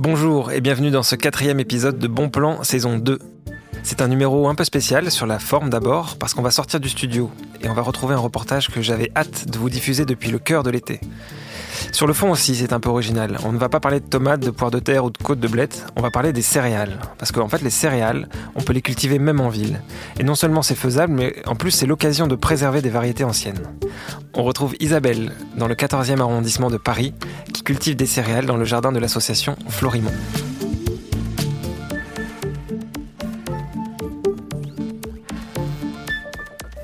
Bonjour et bienvenue dans ce quatrième épisode de Bon Plan saison 2. C'est un numéro un peu spécial sur la forme d'abord parce qu'on va sortir du studio et on va retrouver un reportage que j'avais hâte de vous diffuser depuis le cœur de l'été. Sur le fond aussi, c'est un peu original. On ne va pas parler de tomates, de poires de terre ou de côtes de blettes, on va parler des céréales. Parce qu'en fait, les céréales, on peut les cultiver même en ville. Et non seulement c'est faisable, mais en plus c'est l'occasion de préserver des variétés anciennes. On retrouve Isabelle, dans le 14e arrondissement de Paris, qui cultive des céréales dans le jardin de l'association Florimont.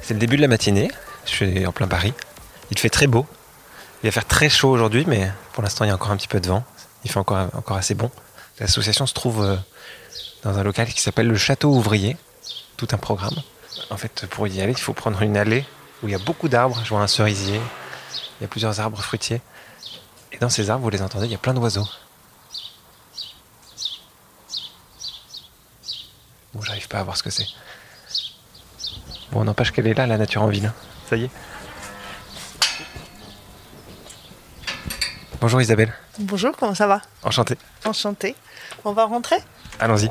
C'est le début de la matinée, je suis en plein Paris. Il fait très beau, il va faire très chaud aujourd'hui, mais pour l'instant, il y a encore un petit peu de vent. Il fait encore, encore assez bon. L'association se trouve euh, dans un local qui s'appelle le Château Ouvrier. Tout un programme. En fait, pour y aller, il faut prendre une allée où il y a beaucoup d'arbres. Je vois un cerisier. Il y a plusieurs arbres fruitiers. Et dans ces arbres, vous les entendez, il y a plein d'oiseaux. Bon, j'arrive pas à voir ce que c'est. Bon, n'empêche qu'elle est là, la nature en ville. Ça y est. Bonjour Isabelle. Bonjour, comment ça va? Enchanté. Enchanté. On va rentrer? Allons-y.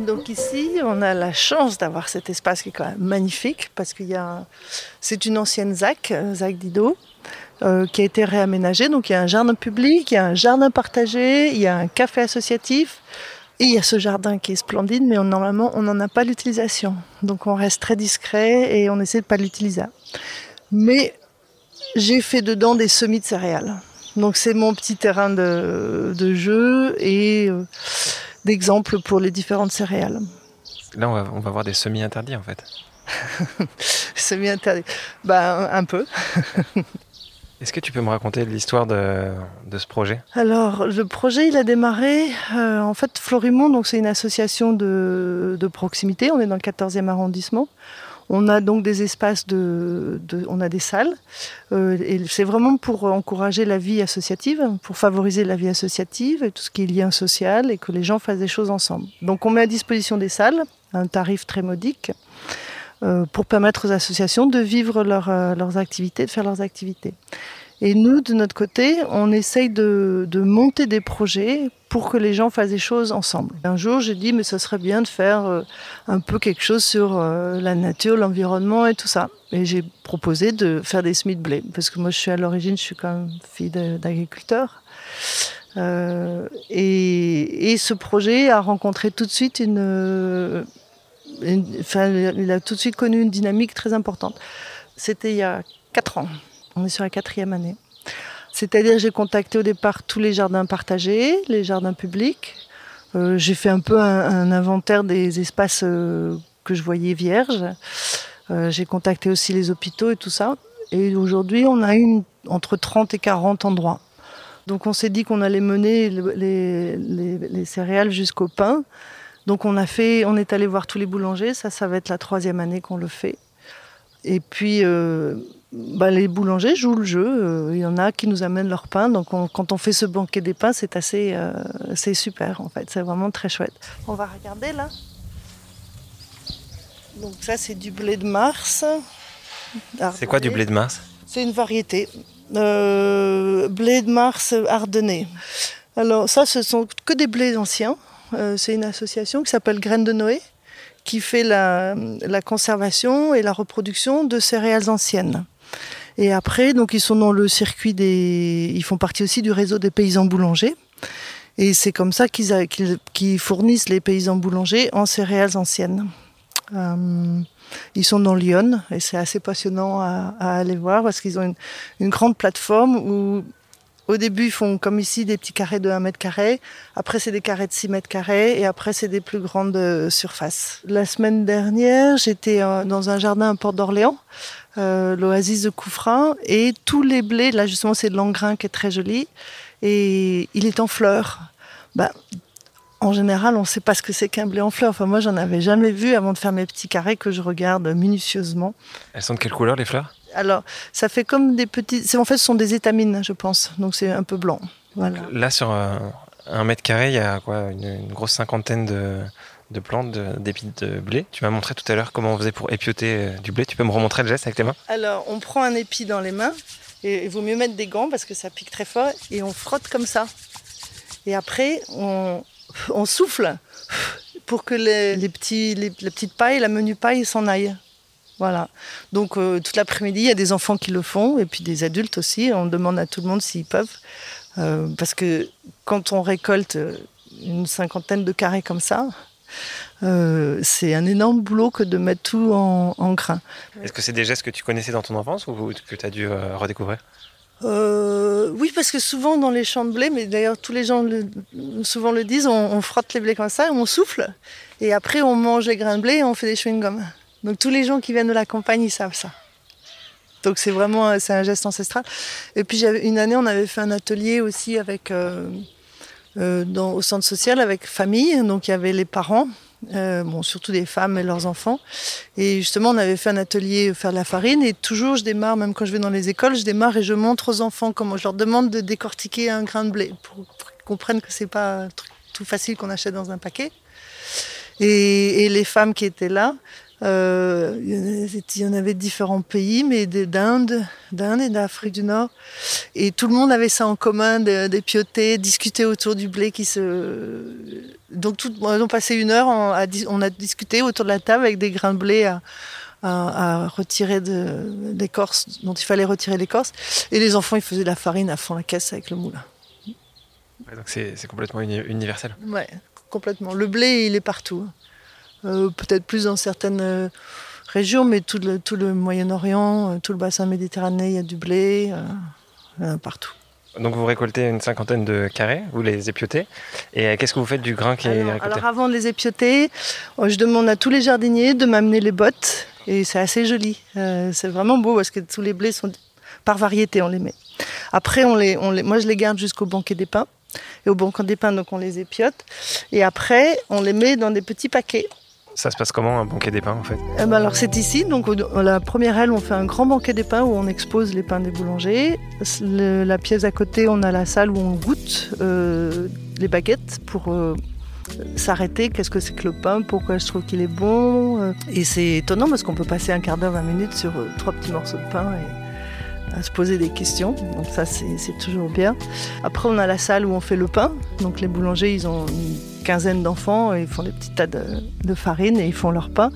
Donc ici, on a la chance d'avoir cet espace qui est quand même magnifique parce qu'il y a, c'est une ancienne ZAC, euh, ZAC d'Ido, euh, qui a été réaménagée. Donc il y a un jardin public, il y a un jardin partagé, il y a un café associatif. Et il y a ce jardin qui est splendide, mais normalement, on n'en a pas l'utilisation. Donc on reste très discret et on essaie de pas l'utiliser. Mais j'ai fait dedans des semis de céréales. Donc c'est mon petit terrain de, de jeu et euh, d'exemple pour les différentes céréales. Là, on va, on va voir des semis interdits en fait. semis interdits Ben, un peu. Est-ce que tu peux me raconter l'histoire de, ce projet? Alors, le projet, il a démarré, euh, en fait, Florimont, donc c'est une association de, proximité, on est dans le 14e arrondissement. On a donc des espaces de, on a des salles, euh, et c'est vraiment pour encourager la vie associative, pour favoriser la vie associative et tout ce qui est lien social et que les gens fassent des choses ensemble. Donc, on met à disposition des salles, un tarif très modique. Euh, pour permettre aux associations de vivre leur, euh, leurs activités, de faire leurs activités. Et nous, de notre côté, on essaye de, de, monter des projets pour que les gens fassent des choses ensemble. Un jour, j'ai dit, mais ce serait bien de faire euh, un peu quelque chose sur la nature, l'environnement et tout ça. Et j'ai proposé de faire des semis de blé, parce que moi, je suis à l'origine, je suis quand même fille d'agriculteur. Euh, et, et, ce projet a rencontré tout de suite une enfin, il a tout de suite connu une dynamique très importante. C'était il y a quatre ans. On est sur la quatrième année. C'est-à-dire j'ai contacté au départ tous les jardins partagés, les jardins publics. Euh, j'ai fait un peu un, inventaire des espaces euh, que je voyais vierges. Euh, j'ai contacté aussi les hôpitaux et tout ça. Et aujourd'hui, on a une, entre 30 et 40 endroits. Donc on s'est dit qu'on allait mener les céréales jusqu'au pain. Donc on a fait, on est allé voir tous les boulangers. Ça, ça va être la troisième année qu'on le fait. Et puis, euh, bah, les boulangers jouent le jeu. Euh, il y en a qui nous amènent leur pain. Donc on, quand on fait ce banquet des pains, c'est assez, euh, c'est super en fait. C'est vraiment très chouette. On va regarder là. Donc ça, c'est du blé de Mars. C'est quoi du blé de Mars? C'est une variété. blé de Mars ardennais. Alors ça, ce sont que des blés anciens. Euh, c'est une association qui s'appelle Graines de Noé, qui fait la, conservation et la reproduction de céréales anciennes. Et après, donc ils sont dans le circuit des, ils font partie aussi du réseau des paysans boulangers. Et c'est comme ça qu'ils qu qu fournissent les paysans boulangers en céréales anciennes. Euh, ils sont dans Lyon et c'est assez passionnant à, à, aller voir parce qu'ils ont une, une grande plateforme où au début, ils font comme ici des petits carrés de 1 mètre carré. Après, c'est des carrés de 6 mètres carrés. Et après, c'est des plus grandes surfaces. La semaine dernière, j'étais dans un jardin à Port d'Orléans, euh, l'oasis de Couffrin. Et tous les blés, là justement, c'est de l'engrain qui est très joli. Et il est en fleurs. Ben, en général, on ne sait pas ce que c'est qu'un blé en fleurs. Enfin, moi, j'en avais jamais vu avant de faire mes petits carrés que je regarde minutieusement. Elles sont de quelle couleur, les fleurs? Alors, ça fait comme des petits. En fait, ce sont des étamines, je pense. Donc, c'est un peu blanc. Voilà. Là, sur un, Un mètre carré, il y a quoi une, grosse cinquantaine de, de plantes, d'épis de, blé. Tu m'as montré tout à l'heure comment on faisait pour épioter euh, du blé. Tu peux me remontrer le geste avec tes mains? Alors, on prend un épi dans les mains, et il vaut mieux mettre des gants parce que ça pique très fort, et on frotte comme ça. Et après, on, on souffle pour que les, les petits, les, la petite paille, la menu paille s'en aille. Voilà. Donc euh, toute l'après-midi, il y a des enfants qui le font et puis des adultes aussi. On demande à tout le monde s'ils peuvent. Euh, parce que quand on récolte une cinquantaine de carrés comme ça, euh, c'est un énorme boulot que de mettre tout en, en grain. Est-ce que c'est des gestes que tu connaissais dans ton enfance ou que tu as dû redécouvrir? Oui, parce que souvent dans les champs de blé, mais d'ailleurs tous les gens le, souvent le disent, on, on, frotte les blés comme ça, on souffle, et après on mange les grains de blé et on fait des chewing-gums. Donc tous les gens qui viennent de la campagne, ils savent ça. Donc c'est vraiment c'est un geste ancestral. Et puis une année, on avait fait un atelier aussi avec euh, euh, au centre social avec famille. Donc il y avait les parents, euh, bon surtout des femmes et leurs enfants. Et justement, on avait fait un atelier faire de la farine. Et toujours, je démarre, même quand je vais dans les écoles, je démarre et je montre aux enfants comment je leur demande de décortiquer un grain de blé pour, pour qu'ils comprennent que c'est pas tout facile qu'on achète dans un paquet. Et, et les femmes qui étaient là, euh, il y en avait différents pays, mais d'Inde, d'Inde et d'Afrique du Nord. Et tout le monde avait ça en commun, d'épioter, discuter autour du blé qui se. Donc, tout, on passé une heure, on a, on a, discuté autour de la table avec des grains de blé à, à, à retirer de l'écorce, dont il fallait retirer l'écorce. Et les enfants, ils faisaient de la farine à fond la caisse avec le moulin. Ouais, donc c'est complètement universel. Ouais, complètement. Le blé, il est partout. Euh, peut-être plus dans certaines euh, régions, mais tout le, tout le Moyen-Orient, euh, tout le bassin méditerranéen, il y a du blé partout. Donc vous récoltez une cinquantaine de carrés, vous les épiotez. Et qu'est-ce que vous faites du grain qui alors, est récolté? Alors avant de les épioter, je demande à tous les jardiniers de m'amener les bottes. Et c'est assez joli. Euh, c'est vraiment beau parce que tous les blés sont par variété, on les met. Après, on les, on les, moi je les garde jusqu'au banquet des pins. Et au banquet des pins, donc on les épiote. Et après, on les met dans des petits paquets. Ça se passe comment un banquet des pains en fait? Eh ben Alors c'est ici, donc la première aile on fait un grand banquet des pains où on expose les pains des boulangers. La pièce à côté on a la salle où on goûte euh, les baguettes pour euh, s'arrêter, qu'est-ce que c'est que le pain, pourquoi je trouve qu'il est bon? euh. Et c'est étonnant parce qu'on peut passer un quart d'heure, 20 minutes sur euh, trois petits morceaux de pain et à se poser des questions. Donc ça c'est toujours bien. Après on a la salle où on fait le pain. Donc les boulangers ils ont quinzaine d'enfants, ils font des petits tas de, farine et ils font leur pain.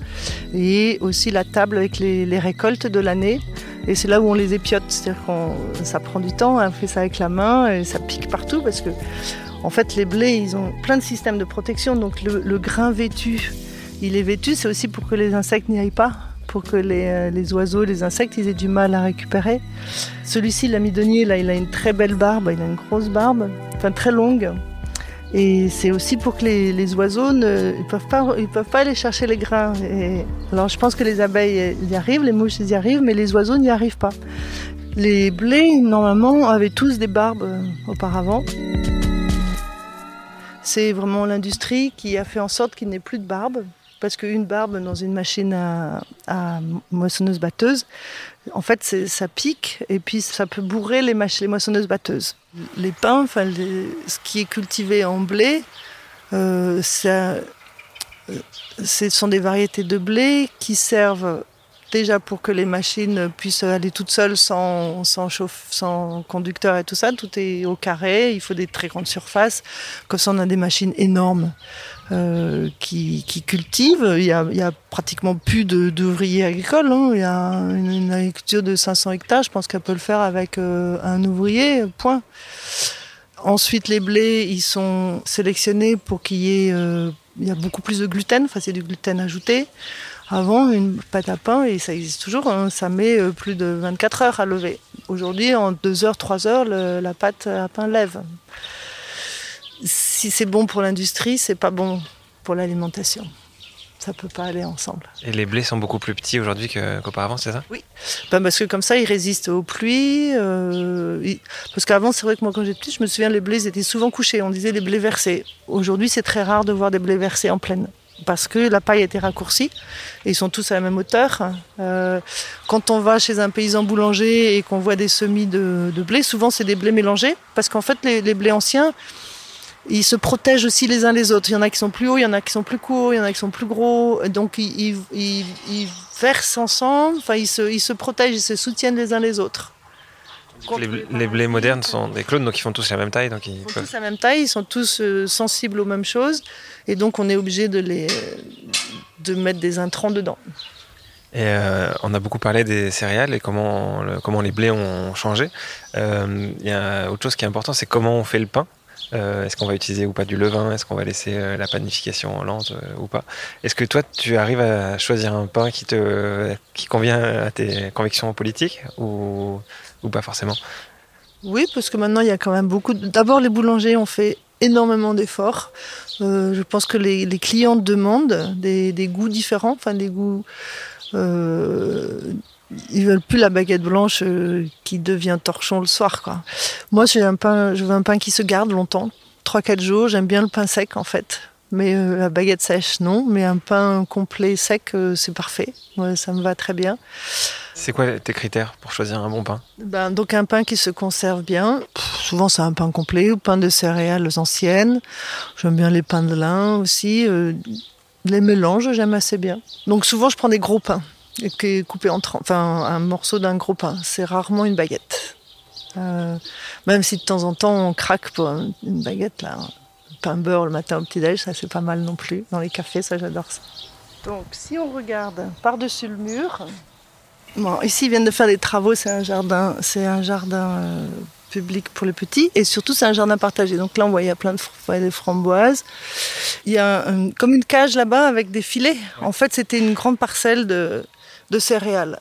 Et aussi la table avec les, récoltes de l'année. Et c'est là où on les épiote, c'est-à-dire que ça prend du temps, on fait ça avec la main et ça pique partout parce que en fait les blés ils ont plein de systèmes de protection, donc le, le grain vêtu, il est vêtu, c'est aussi pour que les insectes n'y aillent pas, pour que les, euh, les, oiseaux, les insectes, ils aient du mal à récupérer. Celui-ci, l'amidonnier, là, il a une très belle barbe, il a une grosse barbe, enfin très longue. Et c'est aussi pour que les, les oiseaux ne ils peuvent pas ils peuvent pas aller chercher les grains. Et alors je pense que les abeilles y arrivent, les mouches y arrivent, mais les oiseaux n'y arrivent pas. Les blés normalement avaient tous des barbes euh, auparavant. C'est vraiment l'industrie qui a fait en sorte qu'il n'ait plus de barbe. Parce qu'une barbe dans une machine à, à moissonneuse-batteuse, en fait, ça pique et puis ça peut bourrer les, les moissonneuses-batteuses. Les pins, enfin, les, ce qui est cultivé en blé, euh, ça, ce sont des variétés de blé qui servent déjà pour que les machines puissent aller toutes seules sans, sans conducteur et tout ça. Tout est au carré, il faut des très grandes surfaces. Comme ça, on a des machines énormes euh, qui, qui, cultivent. Il y, a, pratiquement plus d'ouvriers agricoles. Hein. Il y a une, agriculture de 500 hectares. Je pense qu'elle peut le faire avec euh, un ouvrier, point. Ensuite, les blés, ils sont sélectionnés pour qu'il y ait... Euh, a beaucoup plus de gluten, enfin c'est du gluten ajouté. Avant, une pâte à pain, et ça existe toujours, hein, ça met plus de 24 heures à lever. Aujourd'hui, en 2 heures, 3 heures, la pâte à pain lève. Si c'est bon pour l'industrie, c'est pas bon pour l'alimentation. Ça peut pas aller ensemble. Et les blés sont beaucoup plus petits aujourd'hui qu'auparavant, qu c'est ça? Oui, ben parce que comme ça, ils résistent aux pluies. Euh, ils... Parce qu'avant, c'est vrai que moi, quand j'étais petite, je me souviens, les blés étaient souvent couchés. On disait les blés versés. Aujourd'hui, c'est très rare de voir des blés versés en pleine parce que la paille a été raccourcie et ils sont tous à la même hauteur. Euh, quand on va chez un paysan boulanger et qu'on voit des semis de, de blé, souvent c'est des blés mélangés parce qu'en fait les, les, blés anciens, ils se protègent aussi les uns les autres. Il y en a qui sont plus hauts, il y en a qui sont plus courts, il y en a qui sont plus gros. Donc ils, ils, ils, versent ensemble, enfin ils se, ils se protègent, ils se soutiennent les uns les autres. Les, blés modernes sont des clones, donc ils font tous la même taille. Donc ils, font tous la même taille, ils sont tous euh, sensibles aux mêmes choses. Et donc on est obligé de, les, de mettre des intrants dedans. Et euh, on a beaucoup parlé des céréales et comment, comment les blés ont changé. Euh, il y a autre chose qui est important, c'est comment on fait le pain. Euh, est-ce qu'on va utiliser ou pas du levain? Est-ce qu'on va laisser euh, la panification lente euh, ou pas? Est-ce que toi, tu arrives à choisir un pain qui, convient à tes convictions politiques ou, ou pas forcément? Oui, parce que maintenant, il y a quand même beaucoup. D'abord, les boulangers ont fait énormément d'efforts. je pense que les, les clients demandent des, des, goûts différents, enfin des goûts ils veulent plus la baguette blanche euh, qui devient torchon le soir. Quoi. Moi, j'ai un pain, je veux un pain qui se garde longtemps, 3-4 jours. J'aime bien le pain sec en fait. Mais euh, la baguette sèche, non. Mais un pain complet sec, euh, c'est parfait. ça me va très bien. C'est quoi tes critères pour choisir un bon pain? Ben, Donc un pain qui se conserve bien. souvent c'est un pain complet ou pain de céréales anciennes. J'aime bien les pains de lin aussi. les mélanges, j'aime assez bien. Donc souvent je prends des gros pains qui est coupé en enfin un morceau d'un gros pain. C'est rarement une baguette. Euh, même si de temps en temps on craque pour une baguette, là, un pain beurre le matin au petit-déj, ça c'est pas mal non plus. Dans les cafés, ça j'adore ça. Donc si on regarde par-dessus le mur, bon, ici ils viennent de faire des travaux, c'est un jardin, c'est un jardin euh, public pour les petits et surtout c'est un jardin partagé. Donc là on voit il y a plein de framboises. Il y a comme une cage là-bas avec des filets. En fait c'était une grande parcelle de de céréales.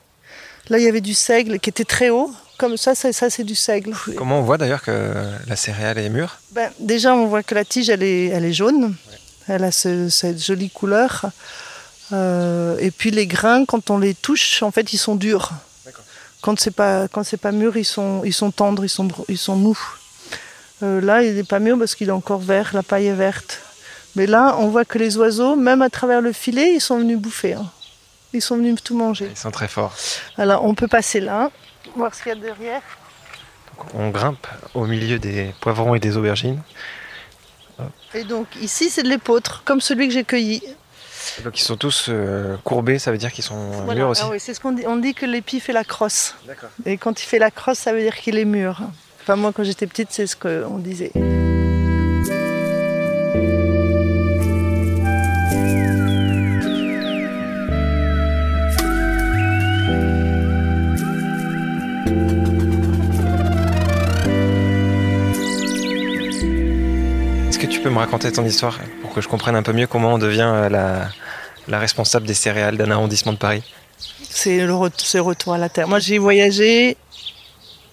Là, il y avait du seigle qui était très haut. Comme ça, ça, ça c'est du seigle. Comment on voit d'ailleurs que la céréale est mûre? Ben, Déjà, on voit que la tige, elle est, elle est jaune. Elle a cette jolie couleur. Euh, et puis les grains, quand on les touche, en fait, ils sont durs. Quand c'est pas quand c'est pas mûr, ils sont ils sont tendres, ils sont ils sont mous. Euh, là, il n'est pas mûr parce qu'il est encore vert, la paille est verte. Mais là, on voit que les oiseaux, même à travers le filet, ils sont venus bouffer. Hein. Ils sont venus tout manger. Ils sont très forts. Alors on peut passer là, voir ce qu'il y a derrière. on grimpe au milieu des poivrons et des aubergines. Et donc ici c'est de l'épeautre, comme celui que j'ai cueilli. Donc ils sont tous euh, courbés, ça veut dire qu'ils sont mûrs aussi. Ah oui, c'est ce qu'on dit. On dit que l'épi fait la crosse. Et quand il fait la crosse, ça veut dire qu'il est mûr. Enfin moi quand j'étais petite, c'est ce qu'on disait. Tu peux me raconter ton histoire pour que je comprenne un peu mieux comment on devient euh, la, responsable des céréales d'un arrondissement de Paris C'est le retour à la terre. Moi, j'ai voyagé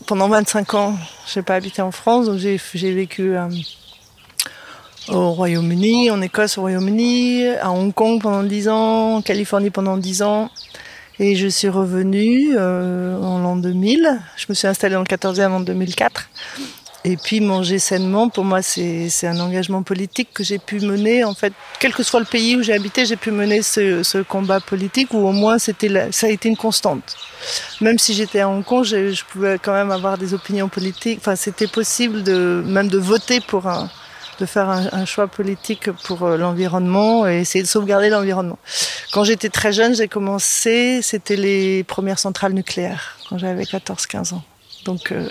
pendant 25 ans. Je n'ai pas habité en France, donc j'ai vécu euh, au Royaume-Uni, en Écosse au Royaume-Uni, à Hong Kong pendant 10 ans, en Californie pendant 10 ans. Et je suis revenue euh, en l'an 2000. Je me suis installée dans le 14e en 2004. Et puis manger sainement, pour moi, c'est un engagement politique que j'ai pu mener. En fait, quel que soit le pays où j'ai habité, j'ai pu mener ce, ce, combat politique, ou au moins c'était ça a été une constante. Même si j'étais à Hong Kong, je, je, pouvais quand même avoir des opinions politiques. Enfin, c'était possible de même de voter pour un, de faire un, un choix politique pour euh, l'environnement et essayer de sauvegarder l'environnement. Quand j'étais très jeune, j'ai commencé, c'était les premières centrales nucléaires, quand j'avais 14-15 ans. Donc, euh,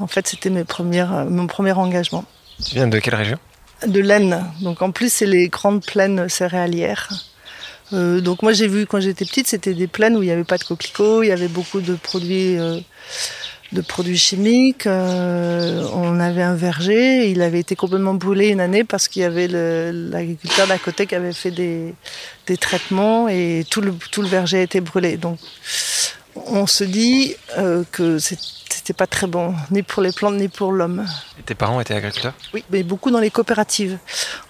en fait, c'était mes premières, euh, mon premier engagement. Tu viens de quelle région? De l'Aisne. Donc en plus, c'est les grandes plaines céréalières. Euh, donc moi, j'ai vu quand j'étais petite, c'était des plaines où il n'y avait pas de coquelicots, il y avait beaucoup de produits, euh, de produits chimiques. on avait un verger, il avait été complètement brûlé une année parce qu'il y avait l'agriculteur d'à côté qui avait fait des, des traitements et tout le, tout le verger a été brûlé. Donc on se dit que c'est c'était pas très bon, ni pour les plantes, ni pour l'homme. Et tes parents étaient agriculteurs? Oui, mais beaucoup dans les coopératives.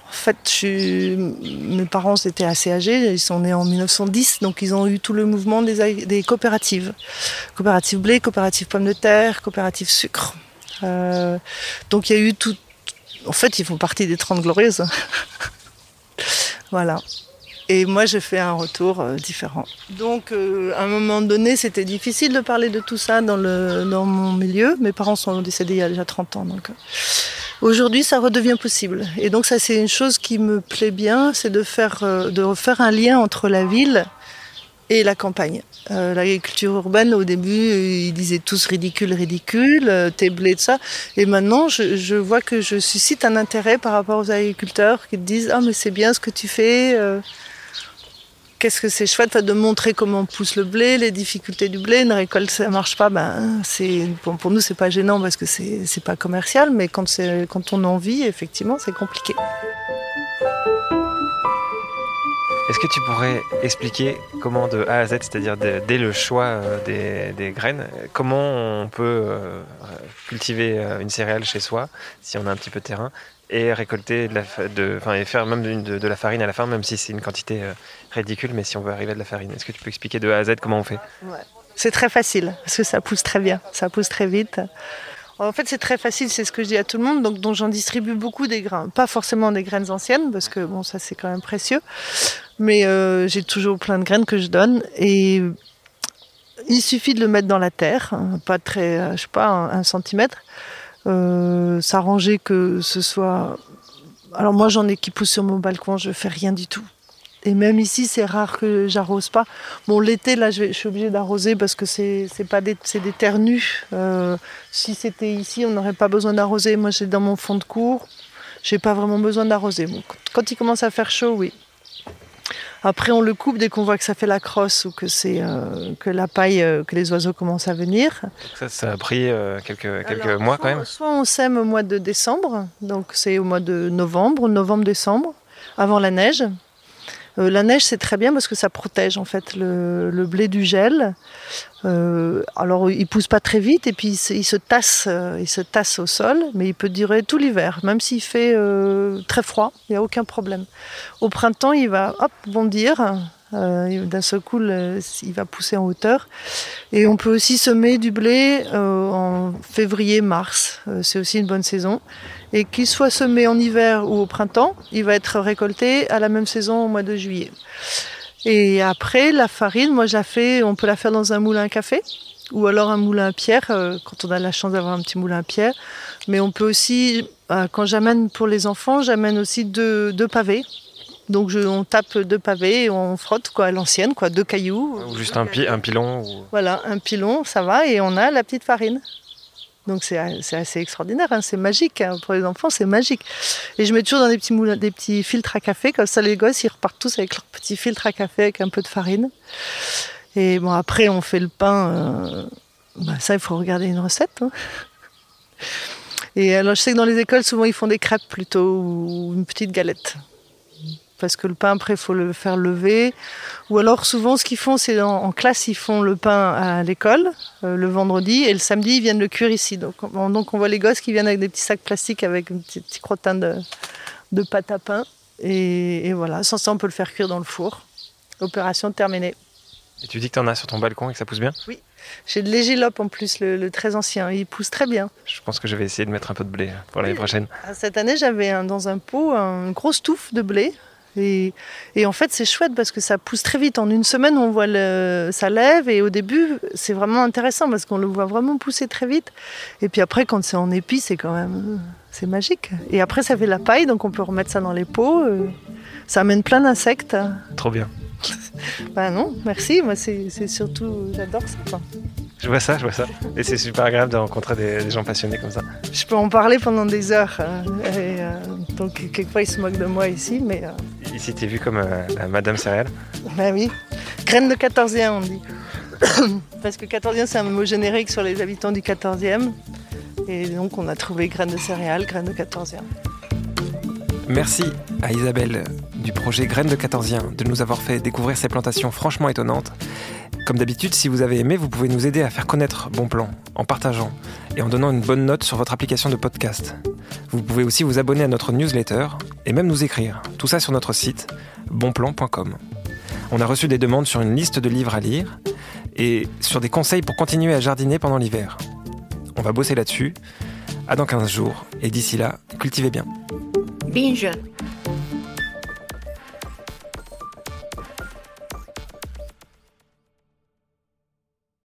En fait, mes parents étaient assez âgés, ils sont nés en 1910, donc ils ont eu tout le mouvement des, coopératives. Coopérative blé, coopérative pommes de terre, coopérative sucre. Euh, donc il y a eu tout... En fait, ils font partie des 30 glorieuses. voilà. Et moi, j'ai fait un retour euh, différent. Donc, euh, à un moment donné, c'était difficile de parler de tout ça dans, le, dans mon milieu. Mes parents sont décédés il y a déjà 30 ans. Donc, Aujourd'hui, ça redevient possible. Et donc ça, c'est une chose qui me plaît bien, c'est de faire, euh, de refaire un lien entre la ville et la campagne. Euh, l'agriculture urbaine, au début, ils disaient tous ridicule, ridicule, euh, t'es blé, de ça. Et maintenant, je, vois que je suscite un intérêt par rapport aux agriculteurs qui disent Ah, mais c'est bien ce que tu fais. Euh, Qu'est-ce que c'est chouette de montrer comment on pousse le blé, les difficultés du blé. Une récolte, ça marche pas. Ben, pour, pour nous, c'est pas gênant parce que c'est c'est pas commercial, mais quand, on en vit, effectivement, c'est compliqué. Est-ce que tu pourrais expliquer comment de A à Z, c'est-à-dire dès le choix euh, des, des graines, comment on peut euh, cultiver euh, une céréale chez soi, si on a un petit peu de terrain, et récolter de la, enfin, faire même de, la farine à la fin, même si c'est une quantité euh, ridicule, mais si on veut arriver à de la farine. Est-ce que tu peux expliquer de A à Z comment on fait? C'est très facile parce que ça pousse très bien, ça pousse très vite. En fait, c'est très facile, c'est ce que je dis à tout le monde. Donc, donc j'en distribue beaucoup des grains, pas forcément des graines anciennes parce que bon, ça c'est quand même précieux. Mais euh, j'ai toujours plein de graines que je donne et il suffit de le mettre dans la terre, hein, pas très, euh, je sais pas, un centimètre. Euh, S'arranger que ce soit. Alors moi, j'en ai qui poussent sur mon balcon, je fais rien du tout. Et même ici, c'est rare que j'arrose pas. Bon, l'été, là, je, suis obligée d'arroser parce que c'est pas des, des terres nues. Euh, si c'était ici, on n'aurait pas besoin d'arroser. Moi, j'ai dans mon fond de cours, j'ai pas vraiment besoin d'arroser. Quand il commence à faire chaud, oui. Après, on le coupe dès qu'on voit que ça fait la crosse ou que c'est euh, que la paille, euh, que les oiseaux commencent à venir. Ça, ça a pris euh, quelques, quelques Alors, mois soit- quand même. Soit on sème au mois de décembre, donc c'est au mois de novembre, novembre-décembre, avant la neige. Euh, la neige, c'est très bien parce que ça protège en fait le, blé du gel. Euh, alors, il pousse pas très vite et puis il se, tasse, euh, il se tasse au sol, mais il peut durer tout l'hiver, même s'il fait très froid, il n'y a aucun problème. Au printemps, il va hop bondir. D'un seul coup, il va pousser en hauteur. Et on peut aussi semer du blé en février-mars. C'est aussi une bonne saison. Et qu'il soit semé en hiver ou au printemps, il va être récolté à la même saison au mois de juillet. Et après, la farine, moi, je la fais, on peut la faire dans un moulin à café ou alors un moulin à pierre, euh, quand on a la chance d'avoir un petit moulin à pierre. Mais on peut aussi, euh, quand j'amène pour les enfants, j'amène aussi deux, deux pavés. Donc je, on tape deux pavés et on frotte quoi, à l'ancienne, quoi, deux cailloux. Ou juste un, pi- un pilon. Ou... Voilà, un pilon, ça va, et on a la petite farine. Donc c'est assez extraordinaire, hein, c'est magique. hein, pour les enfants, c'est magique. Et je mets toujours dans des petits, moulins, des petits filtres à café, comme ça les gosses, ils repartent tous avec leur petit filtre à café avec un peu de farine. Et bon, après, on fait le pain. euh, bah, ça, il faut regarder une recette. hein. Et alors, je sais que dans les écoles, souvent, ils font des crêpes plutôt, ou une petite galette. Parce que le pain, après, il faut le faire lever. Ou alors, souvent, ce qu'ils font, c'est en, en classe, ils font le pain à l'école euh, le vendredi et le samedi, ils viennent le cuire ici. Donc on, donc, on voit les gosses qui viennent avec des petits sacs plastiques avec un petit, petit crottin de, de pâte à pain. Et, et voilà, sans ça, on peut le faire cuire dans le four. Opération terminée. Et tu dis que tu en as sur ton balcon et que ça pousse bien? J'ai de l'égilope en plus, le, le très ancien. Il pousse très bien. Je pense que je vais essayer de mettre un peu de blé pour l'année Oui. prochaine. Ah, Cette année, j'avais dans un pot une grosse touffe de blé. Et, et en fait, c'est chouette parce que ça pousse très vite. En une semaine, on voit le, ça lève. Et au début, c'est vraiment intéressant parce qu'on le voit vraiment pousser très vite. Et puis après, quand c'est en épi, c'est quand même. C'est magique. Et après, ça fait la paille, donc on peut remettre ça dans les pots. euh, Ça amène plein d'insectes. Trop bien. Ben non, merci. Moi, c'est surtout. J'adore ça. Je vois ça, je vois ça. Et c'est super agréable de rencontrer des, des gens passionnés comme ça. Je peux en parler pendant des heures. euh, et, euh, donc, quelquefois, ils se moquent de moi ici, mais. euh, Ici, t'es vu comme euh, la Madame Céréale. Ben oui. Graine de 14e, on dit. Parce que 14e, c'est un mot générique sur les habitants du 14e. Et donc, on a trouvé graine de céréales, graine de 14e. Merci à Isabelle du projet Graines de 14e de nous avoir fait découvrir ces plantations franchement étonnantes. Comme d'habitude, si vous avez aimé, vous pouvez nous aider à faire connaître Bon Plan en partageant et en donnant une bonne note sur votre application de podcast. Vous pouvez aussi vous abonner à notre newsletter et même nous écrire. Tout ça sur notre site bonplan.com. On a reçu des demandes sur une liste de livres à lire et sur des conseils pour continuer à jardiner pendant l'hiver. On va bosser là-dessus. À dans 15 jours et d'ici là, cultivez bien. Binge.